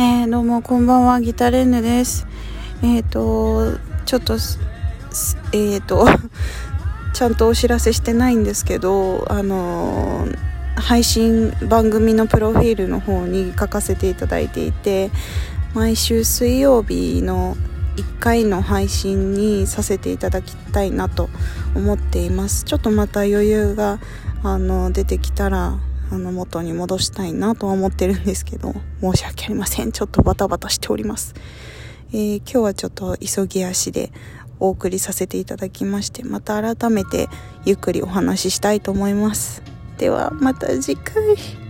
えー、どうもこんばんはギタレンヌです。えっ、ー、とちょっとえっ、ー、とちゃんとお知らせしてないんですけどあの配信番組のプロフィールの方に書かせていただいていて毎週水曜日の1回の配信にさせていただきたいなと思っています。ちょっとまた余裕があの出てきたらあの元に戻したいなとは思ってるんですけど申し訳ありません。ちょっとバタバタしております、えー、今日はちょっと急ぎ足でお送りさせていただきましてまた改めてゆっくりお話ししたいと思います。ではまた次回。